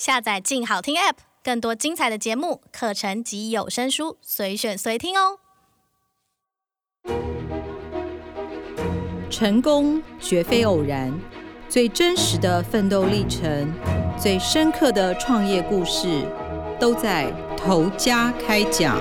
下载“静好听 ”App，更多精彩的节目、课程及有声书，随选随听哦。成功绝非偶然，最真实的奋斗历程，最深刻的创业故事，都在头家开讲。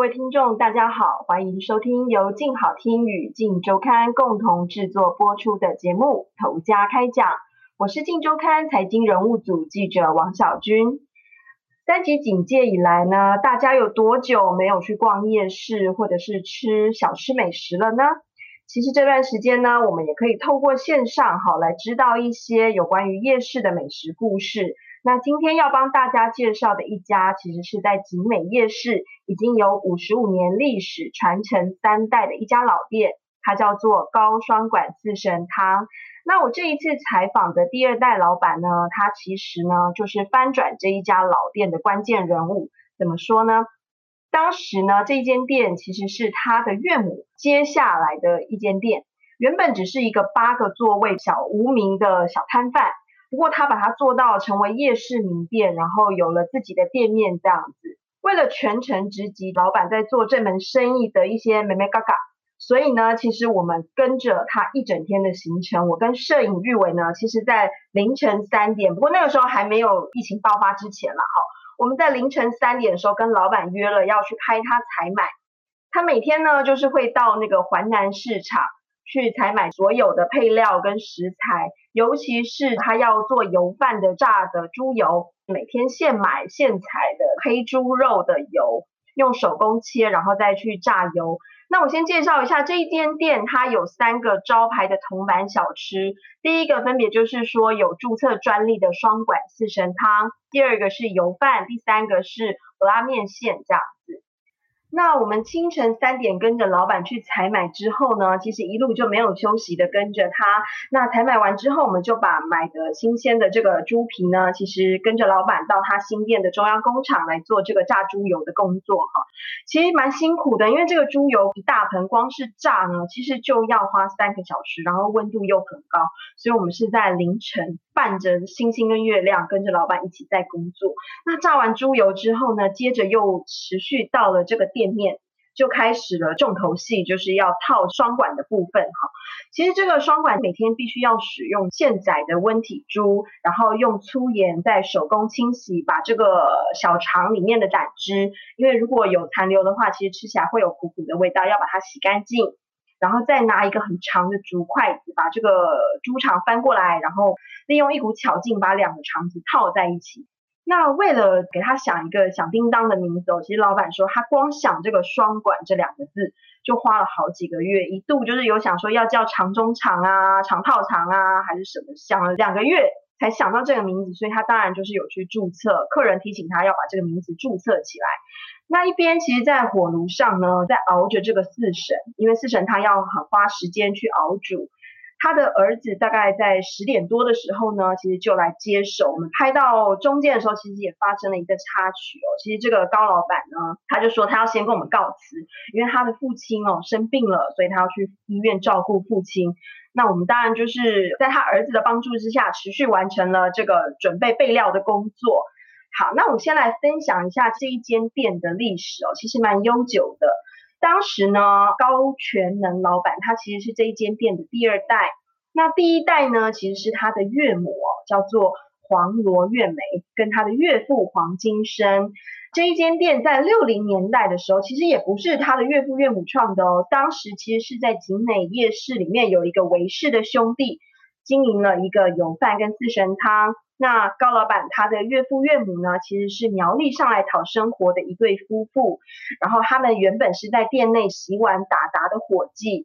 各位听众，大家好，欢迎收听由静好听与静周刊共同制作播出的节目《投家开讲》，我是静周刊财经人物组记者王小军。三级警戒以来呢，大家有多久没有去逛夜市或者是吃小吃美食了呢？其实这段时间呢，我们也可以透过线上好来知道一些有关于夜市的美食故事。那今天要帮大家介绍的一家，其实是在景美夜市已经有五十五年历史、传承三代的一家老店，它叫做高双馆四神汤。那我这一次采访的第二代老板呢，他其实呢就是翻转这一家老店的关键人物。怎么说呢？当时呢，这间店其实是他的岳母接下来的一间店，原本只是一个八个座位小无名的小摊贩。不过他把它做到成为夜市名店，然后有了自己的店面这样子。为了全程直击老板在做这门生意的一些眉眉嘎嘎，所以呢，其实我们跟着他一整天的行程。我跟摄影玉伟呢，其实在凌晨三点，不过那个时候还没有疫情爆发之前了哈。我们在凌晨三点的时候跟老板约了要去拍他采买。他每天呢就是会到那个环南市场。去采买所有的配料跟食材，尤其是他要做油饭的炸的猪油，每天现买现采的黑猪肉的油，用手工切，然后再去炸油。那我先介绍一下这一间店，它有三个招牌的铜板小吃，第一个分别就是说有注册专利的双管四神汤，第二个是油饭，第三个是拉面线这样子。那我们清晨三点跟着老板去采买之后呢，其实一路就没有休息的跟着他。那采买完之后，我们就把买的新鲜的这个猪皮呢，其实跟着老板到他新店的中央工厂来做这个炸猪油的工作哈。其实蛮辛苦的，因为这个猪油一大盆，光是炸呢，其实就要花三个小时，然后温度又很高，所以我们是在凌晨伴着星星跟月亮，跟着老板一起在工作。那炸完猪油之后呢，接着又持续到了这个店。面就开始了重头戏，就是要套双管的部分哈。其实这个双管每天必须要使用现宰的温体猪，然后用粗盐再手工清洗，把这个小肠里面的胆汁，因为如果有残留的话，其实吃起来会有苦苦的味道，要把它洗干净，然后再拿一个很长的竹筷子把这个猪肠翻过来，然后利用一股巧劲把两个肠子套在一起。那为了给他想一个响叮当的名字，其实老板说他光想这个“双管”这两个字就花了好几个月，一度就是有想说要叫长中长啊、长套长啊，还是什么，想了两个月才想到这个名字，所以他当然就是有去注册，客人提醒他要把这个名字注册起来。那一边其实，在火炉上呢，在熬着这个四神，因为四神他要很花时间去熬煮。他的儿子大概在十点多的时候呢，其实就来接手。我们拍到中间的时候，其实也发生了一个插曲哦。其实这个高老板呢，他就说他要先跟我们告辞，因为他的父亲哦生病了，所以他要去医院照顾父亲。那我们当然就是在他儿子的帮助之下，持续完成了这个准备备料的工作。好，那我们先来分享一下这一间店的历史哦，其实蛮悠久的。当时呢，高全能老板他其实是这一间店的第二代。那第一代呢，其实是他的岳母，叫做黄罗月梅，跟他的岳父黄金生。这一间店在六零年代的时候，其实也不是他的岳父岳母创的哦。当时其实是在景美夜市里面有一个韦氏的兄弟经营了一个油饭跟四神汤。那高老板他的岳父岳母呢，其实是苗栗上来讨生活的一对夫妇，然后他们原本是在店内洗碗打杂的伙计，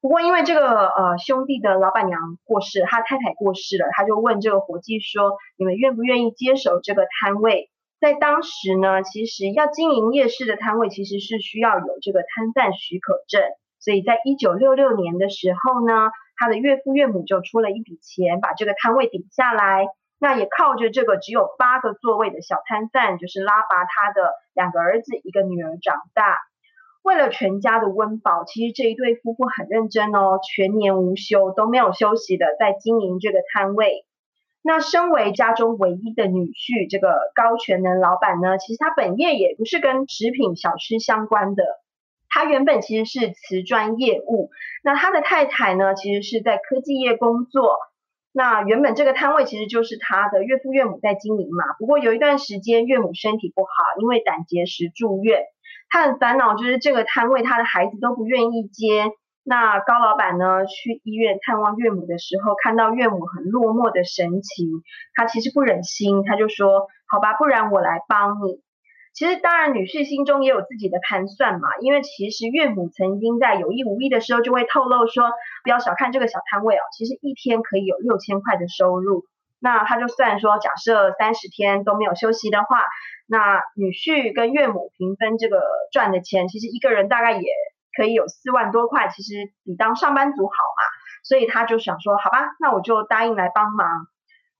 不过因为这个呃兄弟的老板娘过世，他太太过世了，他就问这个伙计说：“你们愿不愿意接手这个摊位？”在当时呢，其实要经营夜市的摊位，其实是需要有这个摊贩许可证，所以在一九六六年的时候呢，他的岳父岳母就出了一笔钱，把这个摊位顶下来。那也靠着这个只有八个座位的小摊贩，就是拉拔他的两个儿子一个女儿长大。为了全家的温饱，其实这一对夫妇很认真哦，全年无休，都没有休息的在经营这个摊位。那身为家中唯一的女婿，这个高全能老板呢，其实他本业也不是跟食品小吃相关的，他原本其实是瓷砖业务。那他的太太呢，其实是在科技业工作。那原本这个摊位其实就是他的岳父岳母在经营嘛。不过有一段时间岳母身体不好，因为胆结石住院，他很烦恼，就是这个摊位他的孩子都不愿意接。那高老板呢，去医院探望岳母的时候，看到岳母很落寞的神情，他其实不忍心，他就说：“好吧，不然我来帮你。”其实当然，女婿心中也有自己的盘算嘛，因为其实岳母曾经在有意无意的时候就会透露说：“不要小看这个小摊位哦，其实一天可以有六千块的收入。”那他就算说，假设三十天都没有休息的话，那女婿跟岳母平分这个赚的钱，其实一个人大概也。可以有四万多块，其实比当上班族好嘛，所以他就想说，好吧，那我就答应来帮忙。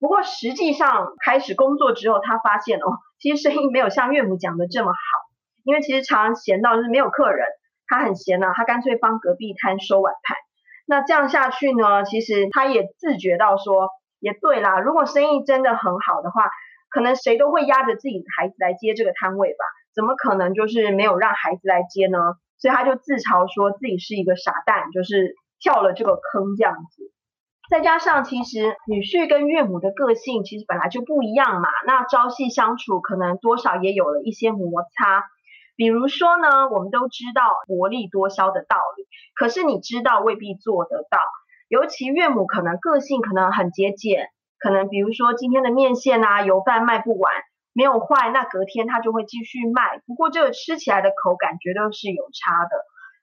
不过实际上开始工作之后，他发现哦，其实生意没有像岳母讲的这么好，因为其实常常闲到就是没有客人，他很闲呐、啊，他干脆帮隔壁摊收碗盘。那这样下去呢，其实他也自觉到说，也对啦，如果生意真的很好的话，可能谁都会压着自己的孩子来接这个摊位吧，怎么可能就是没有让孩子来接呢？所以他就自嘲说自己是一个傻蛋，就是跳了这个坑这样子。再加上其实女婿跟岳母的个性其实本来就不一样嘛，那朝夕相处可能多少也有了一些摩擦。比如说呢，我们都知道薄利多销的道理，可是你知道未必做得到。尤其岳母可能个性可能很节俭，可能比如说今天的面线啊、油饭卖不完。没有坏，那隔天他就会继续卖。不过这个吃起来的口感绝对是有差的，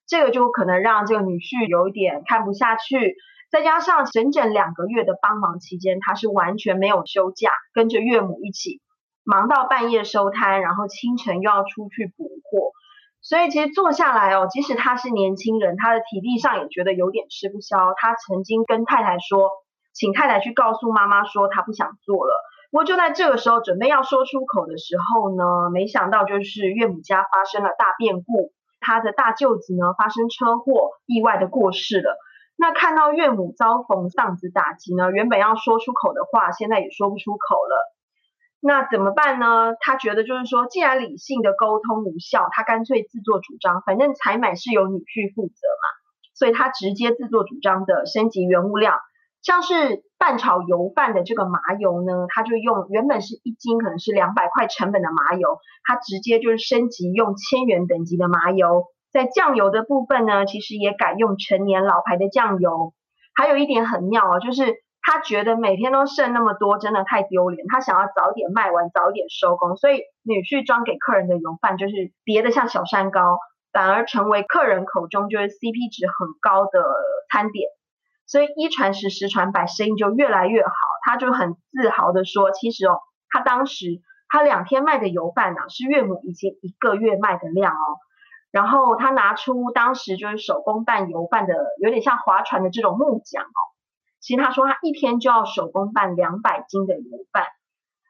这个就可能让这个女婿有一点看不下去。再加上整整两个月的帮忙期间，他是完全没有休假，跟着岳母一起忙到半夜收摊，然后清晨又要出去补货。所以其实坐下来哦，即使他是年轻人，他的体力上也觉得有点吃不消。他曾经跟太太说，请太太去告诉妈妈说他不想做了。不过就在这个时候，准备要说出口的时候呢，没想到就是岳母家发生了大变故，他的大舅子呢发生车祸，意外的过世了。那看到岳母遭逢丧子打击呢，原本要说出口的话，现在也说不出口了。那怎么办呢？他觉得就是说，既然理性的沟通无效，他干脆自作主张，反正采买是由女婿负责嘛，所以他直接自作主张的升级原物料。像是拌炒油饭的这个麻油呢，它就用原本是一斤可能是两百块成本的麻油，它直接就是升级用千元等级的麻油。在酱油的部分呢，其实也改用陈年老牌的酱油。还有一点很妙啊，就是他觉得每天都剩那么多，真的太丢脸，他想要早点卖完，早点收工。所以女婿装给客人的油饭就是叠得像小山糕，反而成为客人口中就是 CP 值很高的餐点。所以一传十，十传百，生意就越来越好。他就很自豪的说：“其实哦，他当时他两天卖的油饭呢、是岳母以前一个月卖的量哦。然后他拿出当时就是手工拌油饭的，有点像划船的这种木桨哦。其实他说他一天就要手工拌两百斤的油饭，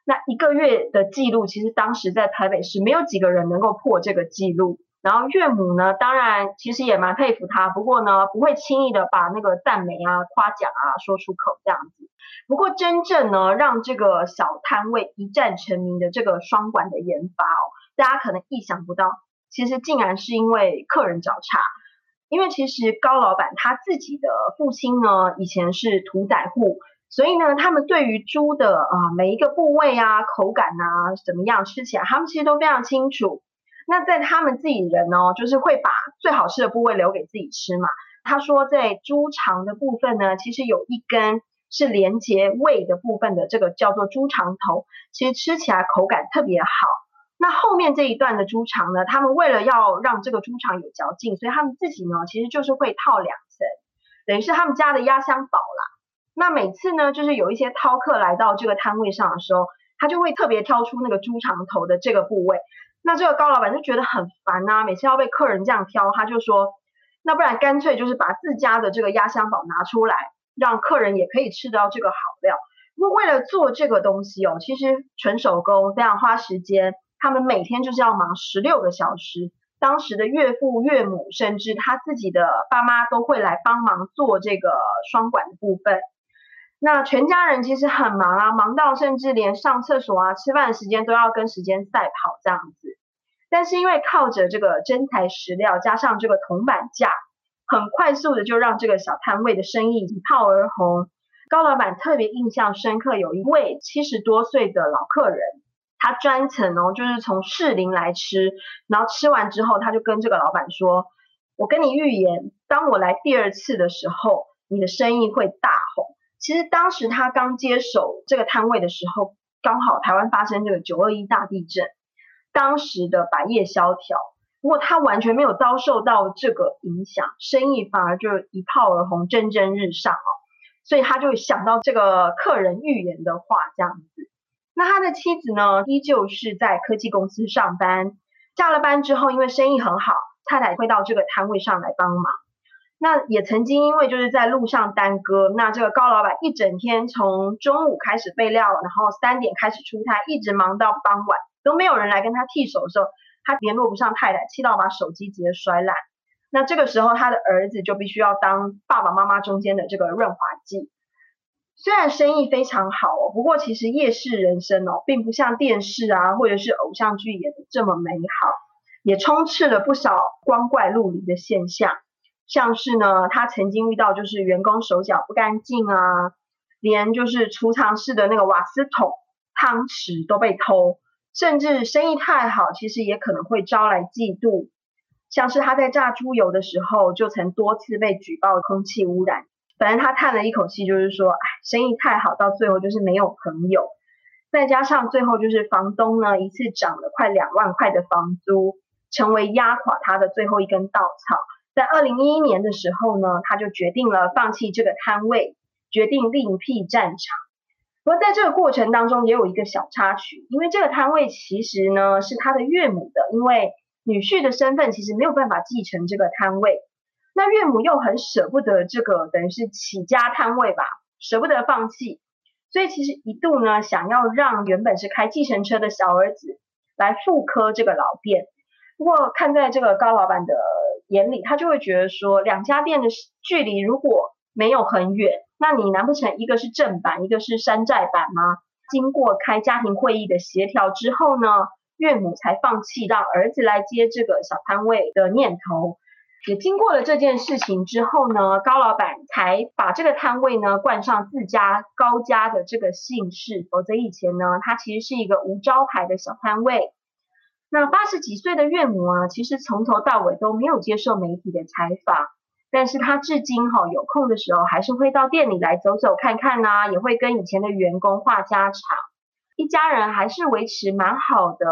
那一个月的记录，其实当时在台北市没有几个人能够破这个记录。”然后岳母呢，当然其实也蛮佩服他，不过呢，不会轻易的把那个赞美啊、夸奖啊说出口这样子。不过真正呢，让这个小摊位一战成名的这个双管的研发哦，大家可能意想不到，其实竟然是因为客人找茬。因为其实高老板他自己的父亲呢，以前是屠宰户，所以呢，他们对于猪的啊每一个部位啊、口感啊怎么样，吃起来他们其实都非常清楚。那在他们自己人哦，就是会把最好吃的部位留给自己吃嘛。他说，在猪肠的部分呢，其实有一根是连接胃的部分的，这个叫做猪肠头，其实吃起来口感特别好。那后面这一段的猪肠呢，他们为了要让这个猪肠有嚼劲，所以他们自己呢，其实就是会套两层，等于是他们家的压箱宝啦。那每次呢，就是有一些饕客来到这个摊位上的时候，他就会特别挑出那个猪肠头的这个部位。那这个高老板就觉得很烦呐，每次要被客人这样挑，他就说，那不然干脆就是把自家的这个压箱宝拿出来，让客人也可以吃到这个好料。不过为了做这个东西哦，其实纯手工，非常花时间，他们每天就是要忙十六个小时，当时的岳父岳母，甚至他自己的爸妈都会来帮忙做这个双管的部分。那全家人其实很忙啊，忙到甚至连上厕所啊、吃饭的时间都要跟时间赛跑这样子。但是因为靠着这个真材实料，加上这个铜板价，很快速的就让这个小摊位的生意一炮而红。高老板特别印象深刻，有一位七十多岁的老客人，他专程哦，就是从士林来吃，然后吃完之后，他就跟这个老板说：“我跟你预言，当我来第二次的时候，你的生意会大红。”其实当时他刚接手这个摊位的时候，刚好台湾发生这个九二一大地震，当时的百业萧条，不过他完全没有遭受到这个影响，生意反而就一炮而红，蒸蒸日上哦。所以他就想到这个客人预言的话这样子。那他的妻子呢，依旧是在科技公司上班，下了班之后，因为生意很好，太太会到这个摊位上来帮忙。那也曾经因为就是在路上耽搁，那这个高老板一整天从中午开始备料，然后三点开始出摊，一直忙到傍晚，都没有人来跟他替手的时候，他联络不上太太，气到把手机直接摔烂。那这个时候他的儿子就必须要当爸爸妈妈中间的这个润滑剂。虽然生意非常好哦，不过其实夜市人生哦，并不像电视啊或者是偶像剧演的这么美好，也充斥了不少光怪陆离的现象。像是呢，他曾经遇到就是员工手脚不干净啊，连就是储藏室的那个瓦斯桶、汤匙都被偷，甚至生意太好，其实也可能会招来嫉妒。像是他在炸猪油的时候，就曾多次被举报空气污染。反正他叹了一口气，就是说，哎，生意太好，到最后就是没有朋友。再加上最后就是房东呢，一次涨了快两万块的房租，成为压垮他的最后一根稻草。在二零一一年的时候呢，他就决定了放弃这个摊位，决定另辟战场。不过在这个过程当中，也有一个小插曲，因为这个摊位其实呢是他的岳母的，因为女婿的身份其实没有办法继承这个摊位，那岳母又很舍不得这个等于是起家摊位吧，舍不得放弃，所以其实一度呢想要让原本是开计程车的小儿子来复刻这个老店。不过看在这个高老板的眼里，他就会觉得说，两家店的距离如果没有很远，那你难不成一个是正版，一个是山寨版吗？经过开家庭会议的协调之后呢，岳母才放弃让儿子来接这个小摊位的念头。也经过了这件事情之后呢，高老板才把这个摊位呢冠上自家高家的这个姓氏，否则以前呢，他其实是一个无招牌的小摊位。那八十几岁的岳母啊，其实从头到尾都没有接受媒体的采访，但是他至今哈有空的时候，还是会到店里来走走看看呐，也会跟以前的员工话家常，一家人还是维持蛮好的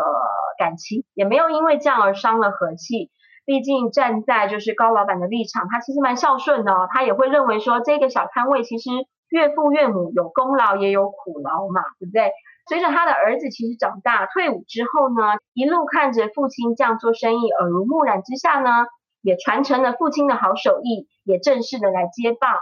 感情，也没有因为这样而伤了和气。毕竟站在就是高老板的立场，他其实蛮孝顺的，他也会认为说这个小摊位其实岳父岳母有功劳也有苦劳嘛，对不对？随着他的儿子其实长大退伍之后呢，一路看着父亲这样做生意，耳濡目染之下呢，也传承了父亲的好手艺，也正式的来接棒。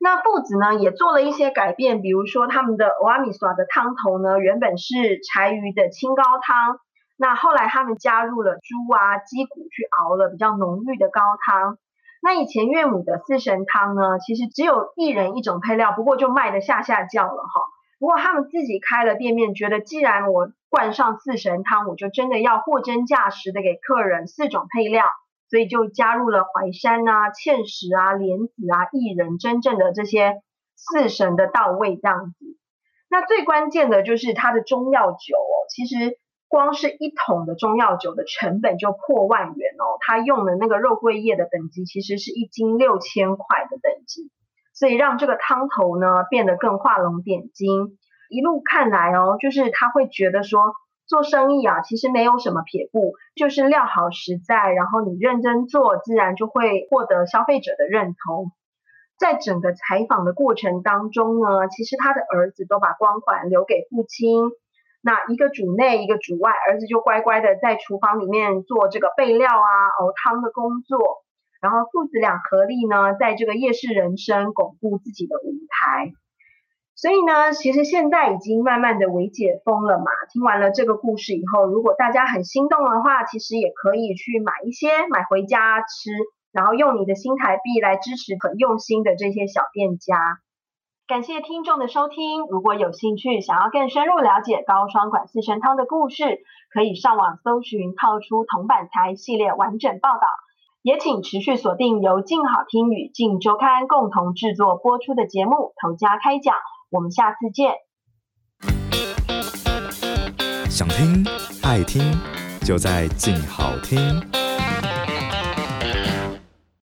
那父子呢也做了一些改变，比如说他们的蚵仔米索的汤头呢，原本是柴鱼的清高汤，那后来他们加入了猪啊鸡骨去熬了比较浓郁的高汤。那以前岳母的四神汤呢，其实只有一人一种配料，不过就卖得下下叫了哈。不过他们自己开了店面，觉得既然我灌上四神汤，我就真的要货真价实的给客人四种配料，所以就加入了淮山啊、芡实啊、莲子啊、薏仁，真正的这些四神的到位这样子。那最关键的就是它的中药酒哦，其实光是一桶的中药酒的成本就破万元哦，他用的那个肉桂叶的等级其实是一斤六千块的等级。所以让这个汤头呢变得更画龙点睛。一路看来哦，就是他会觉得说做生意啊，其实没有什么撇步，就是料好实在，然后你认真做，自然就会获得消费者的认同。在整个采访的过程当中呢，其实他的儿子都把光环留给父亲。那一个主内，一个主外，儿子就乖乖的在厨房里面做这个备料啊、熬汤的工作。然后父子俩合力呢，在这个夜市人生巩固自己的舞台。所以呢，其实现在已经慢慢的微解封了嘛。听完了这个故事以后，如果大家很心动的话，其实也可以去买一些买回家吃，然后用你的新台币来支持很用心的这些小店家。感谢听众的收听，如果有兴趣想要更深入了解高双管四神汤的故事，可以上网搜寻《套出铜板材》系列完整报道。也请持续锁定由静好听与静周刊共同制作播出的节目《投家开讲》，我们下次见。想听爱听，就在静好听。